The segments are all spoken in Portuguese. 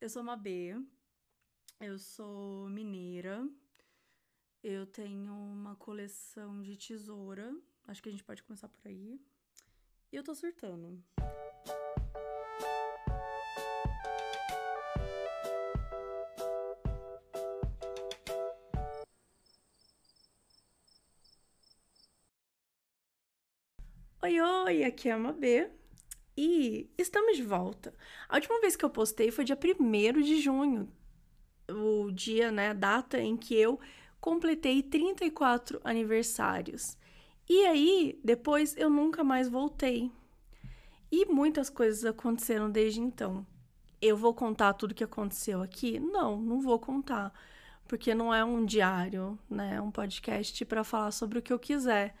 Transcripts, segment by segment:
Eu sou uma B, eu sou mineira, eu tenho uma coleção de tesoura, acho que a gente pode começar por aí. E eu tô surtando. Oi, oi, aqui é a B. E estamos de volta. A última vez que eu postei foi dia 1 de junho, o dia, né, a data em que eu completei 34 aniversários. E aí, depois eu nunca mais voltei. E muitas coisas aconteceram desde então. Eu vou contar tudo que aconteceu aqui? Não, não vou contar, porque não é um diário, né? É um podcast para falar sobre o que eu quiser.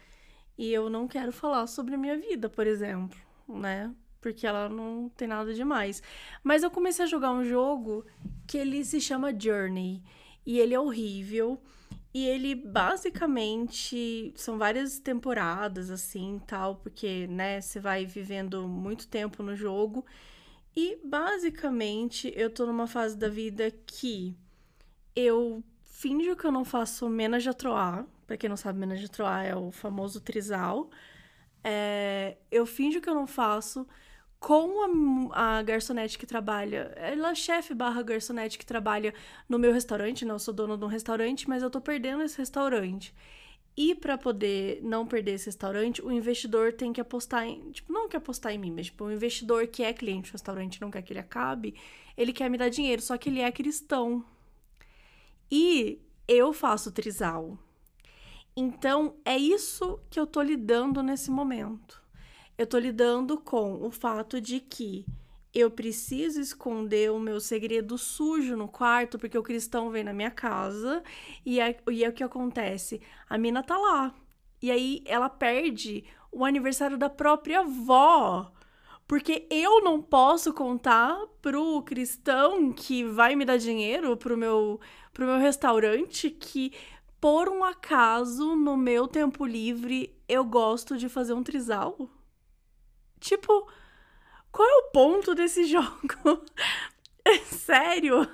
E eu não quero falar sobre a minha vida, por exemplo, né? Porque ela não tem nada demais. Mas eu comecei a jogar um jogo que ele se chama Journey e ele é horrível. E ele basicamente são várias temporadas assim, tal, porque, né, você vai vivendo muito tempo no jogo. E basicamente eu tô numa fase da vida que eu finjo que eu não faço Menage a Troar. Pra quem não sabe, Menage a Troar é o famoso trisal. É, eu finjo que eu não faço com a, a garçonete que trabalha. Ela é chefe barra garçonete que trabalha no meu restaurante, não né? sou dona de um restaurante, mas eu tô perdendo esse restaurante. E para poder não perder esse restaurante, o investidor tem que apostar em. Tipo, não quer apostar em mim, mas tipo, o investidor que é cliente do restaurante não quer que ele acabe, ele quer me dar dinheiro, só que ele é cristão. E eu faço trisal. Então, é isso que eu tô lidando nesse momento eu tô lidando com o fato de que eu preciso esconder o meu segredo sujo no quarto, porque o cristão vem na minha casa e é, e é o que acontece. A mina tá lá. E aí ela perde o aniversário da própria avó. Porque eu não posso contar pro cristão que vai me dar dinheiro pro meu, pro meu restaurante que, por um acaso, no meu tempo livre, eu gosto de fazer um trisal. Tipo, qual é o ponto desse jogo? É sério?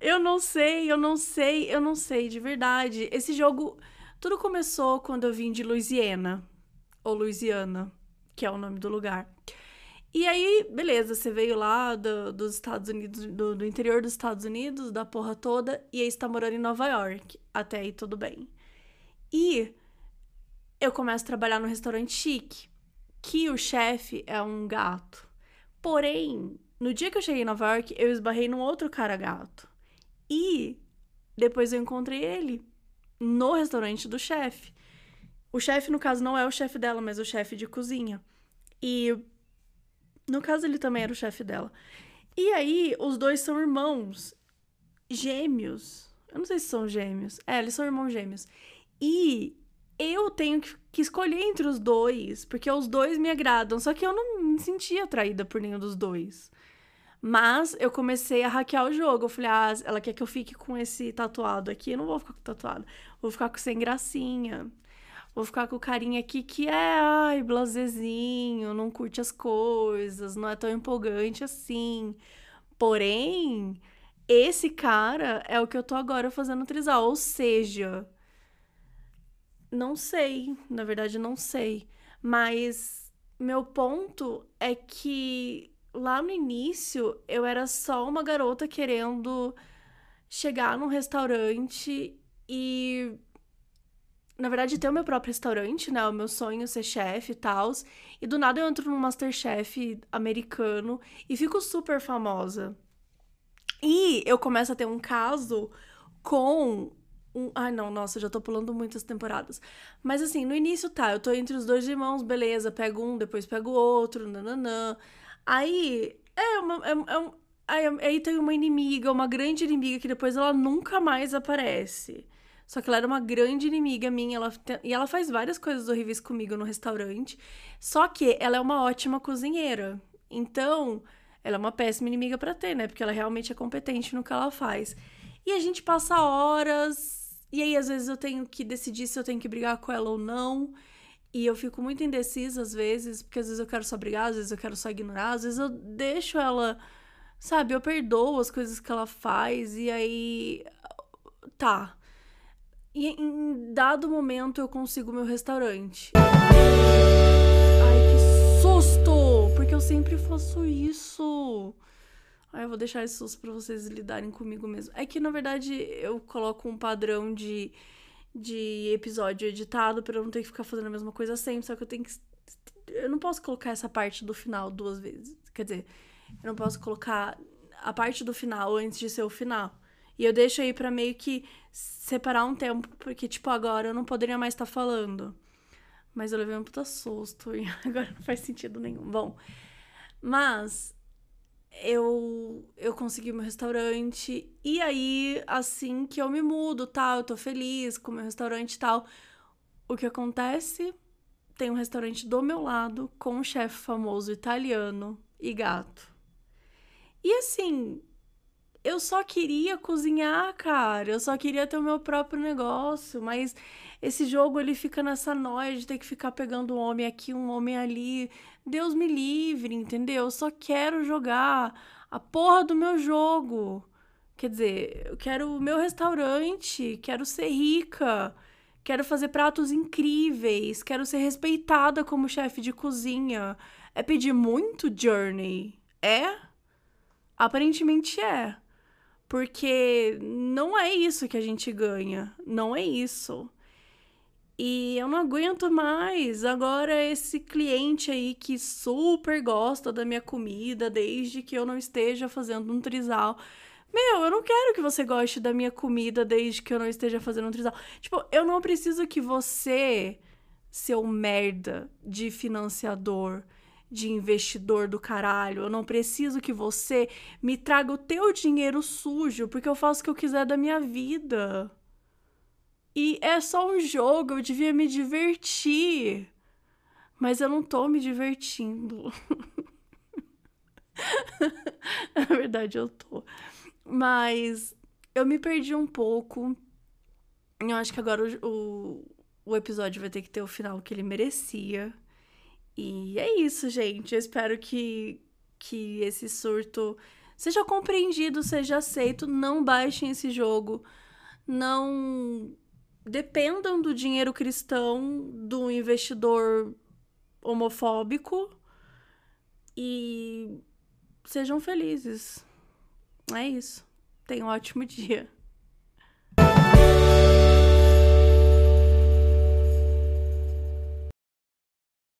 Eu não sei, eu não sei, eu não sei, de verdade. Esse jogo. Tudo começou quando eu vim de Louisiana. Ou Louisiana, que é o nome do lugar. E aí, beleza, você veio lá do, dos Estados Unidos, do, do, interior dos Estados Unidos, da porra toda, e aí está morando em Nova York. Até aí tudo bem. E eu começo a trabalhar no restaurante chique que o chefe é um gato. Porém, no dia que eu cheguei em Nova York, eu esbarrei num outro cara gato. E depois eu encontrei ele no restaurante do chefe. O chefe, no caso, não é o chefe dela, mas o chefe de cozinha. E no caso, ele também era o chefe dela. E aí, os dois são irmãos gêmeos. Eu não sei se são gêmeos. É, eles são irmãos gêmeos. E eu tenho que escolher entre os dois, porque os dois me agradam. Só que eu não me sentia atraída por nenhum dos dois. Mas eu comecei a hackear o jogo. Eu falei, ah, ela quer que eu fique com esse tatuado aqui. Eu não vou ficar com tatuado. Vou ficar com sem gracinha. Vou ficar com o carinha aqui que é, ai, blazezinho, não curte as coisas, não é tão empolgante assim. Porém, esse cara é o que eu tô agora fazendo trisal. Ou seja, não sei, na verdade não sei. Mas meu ponto é que lá no início eu era só uma garota querendo chegar num restaurante e na verdade ter o meu próprio restaurante, né? O meu sonho é ser chefe e tal. E do nada eu entro no Masterchef americano e fico super famosa. E eu começo a ter um caso com um. Ai, não, nossa, já tô pulando muitas temporadas. Mas assim, no início tá, eu tô entre os dois irmãos, beleza, pego um, depois pego o outro, nananã. Aí. É uma. É, é um, aí, aí tem uma inimiga, uma grande inimiga, que depois ela nunca mais aparece. Só que ela era uma grande inimiga minha, ela, e ela faz várias coisas horríveis comigo no restaurante. Só que ela é uma ótima cozinheira. Então, ela é uma péssima inimiga para ter, né? Porque ela realmente é competente no que ela faz. E a gente passa horas e aí, às vezes, eu tenho que decidir se eu tenho que brigar com ela ou não. E eu fico muito indecisa às vezes, porque às vezes eu quero só brigar, às vezes eu quero só ignorar, às vezes eu deixo ela Sabe, eu perdoo as coisas que ela faz e aí. Tá. E em dado momento eu consigo meu restaurante. Ai, que susto! Porque eu sempre faço isso. Ai, eu vou deixar susto pra vocês lidarem comigo mesmo. É que, na verdade, eu coloco um padrão de, de episódio editado pra eu não ter que ficar fazendo a mesma coisa sempre. Só que eu tenho que. Eu não posso colocar essa parte do final duas vezes. Quer dizer, eu não posso colocar a parte do final antes de ser o final. E eu deixo aí pra meio que separar um tempo, porque, tipo, agora eu não poderia mais estar tá falando. Mas eu levei um puta susto e agora não faz sentido nenhum. Bom, mas eu eu consegui meu restaurante e aí assim que eu me mudo, tal, eu tô feliz com meu restaurante e tal. O que acontece? Tem um restaurante do meu lado com um chefe famoso italiano e gato. E assim, eu só queria cozinhar, cara. Eu só queria ter o meu próprio negócio, mas esse jogo ele fica nessa noia de ter que ficar pegando um homem aqui, um homem ali. Deus me livre, entendeu? Eu só quero jogar a porra do meu jogo. Quer dizer, eu quero o meu restaurante, quero ser rica, quero fazer pratos incríveis, quero ser respeitada como chefe de cozinha. É pedir muito, Journey? É? Aparentemente é. Porque não é isso que a gente ganha. Não é isso. E eu não aguento mais. Agora, esse cliente aí que super gosta da minha comida, desde que eu não esteja fazendo um trisal. Meu, eu não quero que você goste da minha comida desde que eu não esteja fazendo um trisal. Tipo, eu não preciso que você, seu merda de financiador, de investidor do caralho. Eu não preciso que você me traga o teu dinheiro sujo, porque eu faço o que eu quiser da minha vida. E é só um jogo, eu devia me divertir. Mas eu não tô me divertindo. Na verdade, eu tô. Mas eu me perdi um pouco. Eu acho que agora o, o, o episódio vai ter que ter o final que ele merecia. E é isso, gente. Eu espero que, que esse surto seja compreendido, seja aceito. Não baixem esse jogo. Não dependam do dinheiro cristão do investidor homofóbico. E sejam felizes. É isso. Tenham um ótimo dia.